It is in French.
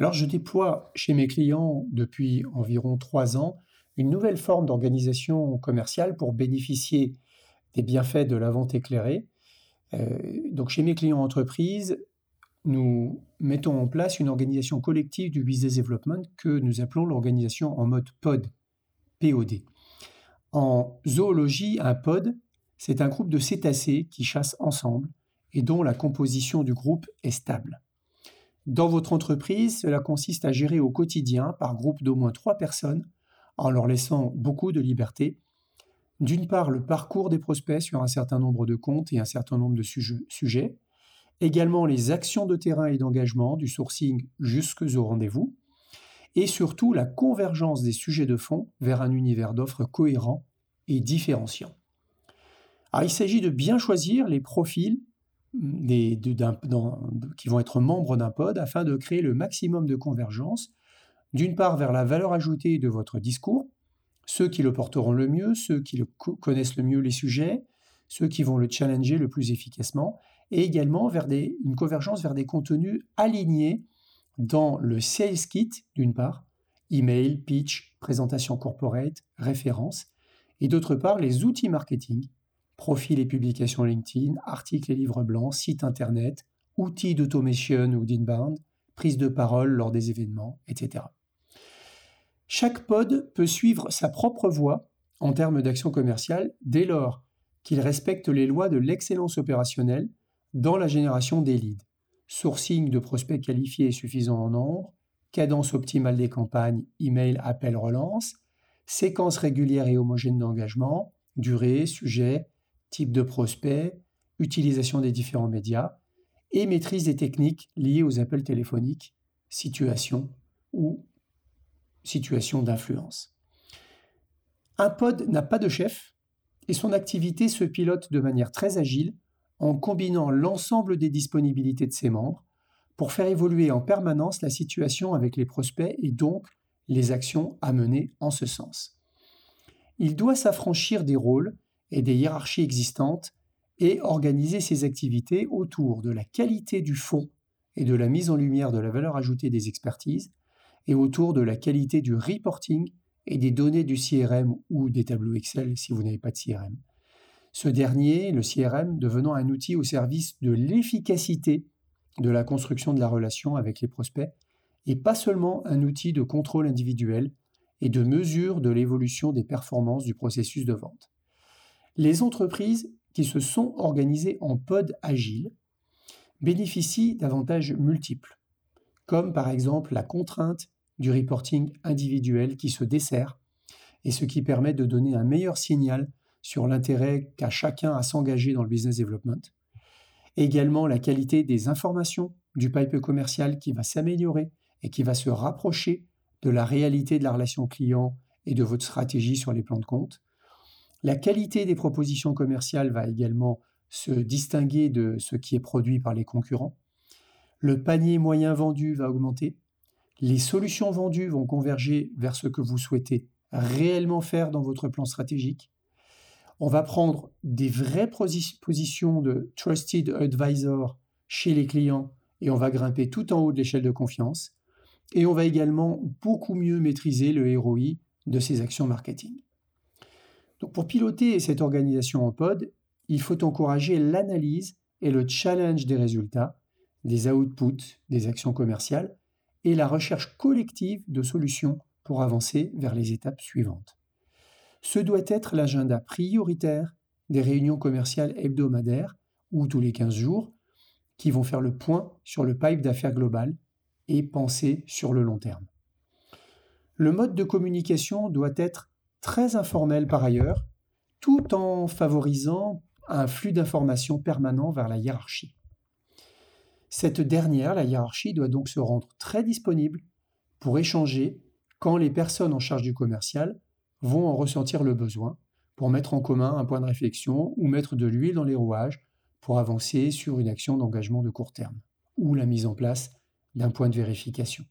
Alors je déploie chez mes clients depuis environ trois ans une nouvelle forme d'organisation commerciale pour bénéficier des bienfaits de la vente éclairée. Euh, donc chez mes clients entreprises, nous mettons en place une organisation collective du business development que nous appelons l'organisation en mode POD, POD. En zoologie, un pod, c'est un groupe de cétacés qui chassent ensemble et dont la composition du groupe est stable. Dans votre entreprise, cela consiste à gérer au quotidien par groupe d'au moins trois personnes en leur laissant beaucoup de liberté. D'une part, le parcours des prospects sur un certain nombre de comptes et un certain nombre de sujets. Également les actions de terrain et d'engagement, du sourcing jusqu'au rendez-vous. Et surtout la convergence des sujets de fond vers un univers d'offres cohérent et différenciant. il s'agit de bien choisir les profils qui vont être membres d'un pod afin de créer le maximum de convergence, d'une part vers la valeur ajoutée de votre discours, ceux qui le porteront le mieux, ceux qui le connaissent le mieux les sujets, ceux qui vont le challenger le plus efficacement, et également vers des, une convergence vers des contenus alignés dans le sales kit, d'une part, email, pitch, présentation corporate, référence, et d'autre part les outils marketing, profils et publications LinkedIn, articles et livres blancs, sites internet, outils d'automation ou d'inbound, prise de parole lors des événements, etc. Chaque pod peut suivre sa propre voie en termes d'action commerciale dès lors qu'il respecte les lois de l'excellence opérationnelle dans la génération des leads. Sourcing de prospects qualifiés suffisant en nombre, cadence optimale des campagnes, email, appel, relance, séquence régulière et homogène d'engagement, durée, sujet, type de prospect, utilisation des différents médias et maîtrise des techniques liées aux appels téléphoniques, situation ou situation d'influence. Un pod n'a pas de chef et son activité se pilote de manière très agile en combinant l'ensemble des disponibilités de ses membres pour faire évoluer en permanence la situation avec les prospects et donc les actions à mener en ce sens. Il doit s'affranchir des rôles et des hiérarchies existantes et organiser ses activités autour de la qualité du fond et de la mise en lumière de la valeur ajoutée des expertises et autour de la qualité du reporting et des données du CRM ou des tableaux Excel si vous n'avez pas de CRM. Ce dernier, le CRM, devenant un outil au service de l'efficacité de la construction de la relation avec les prospects et pas seulement un outil de contrôle individuel et de mesure de l'évolution des performances du processus de vente. Les entreprises qui se sont organisées en pod agile bénéficient d'avantages multiples, comme par exemple la contrainte du reporting individuel qui se dessert, et ce qui permet de donner un meilleur signal sur l'intérêt qu'a chacun à s'engager dans le business development. Également la qualité des informations du pipe commercial qui va s'améliorer et qui va se rapprocher de la réalité de la relation client et de votre stratégie sur les plans de compte. La qualité des propositions commerciales va également se distinguer de ce qui est produit par les concurrents. Le panier moyen vendu va augmenter. Les solutions vendues vont converger vers ce que vous souhaitez réellement faire dans votre plan stratégique. On va prendre des vraies positions de trusted advisor chez les clients et on va grimper tout en haut de l'échelle de confiance. Et on va également beaucoup mieux maîtriser le ROI de ces actions marketing. Pour piloter cette organisation en pod, il faut encourager l'analyse et le challenge des résultats, des outputs, des actions commerciales, et la recherche collective de solutions pour avancer vers les étapes suivantes. Ce doit être l'agenda prioritaire des réunions commerciales hebdomadaires ou tous les 15 jours qui vont faire le point sur le pipe d'affaires global et penser sur le long terme. Le mode de communication doit être très informel par ailleurs, tout en favorisant un flux d'informations permanent vers la hiérarchie. Cette dernière, la hiérarchie, doit donc se rendre très disponible pour échanger quand les personnes en charge du commercial vont en ressentir le besoin pour mettre en commun un point de réflexion ou mettre de l'huile dans les rouages pour avancer sur une action d'engagement de court terme ou la mise en place d'un point de vérification.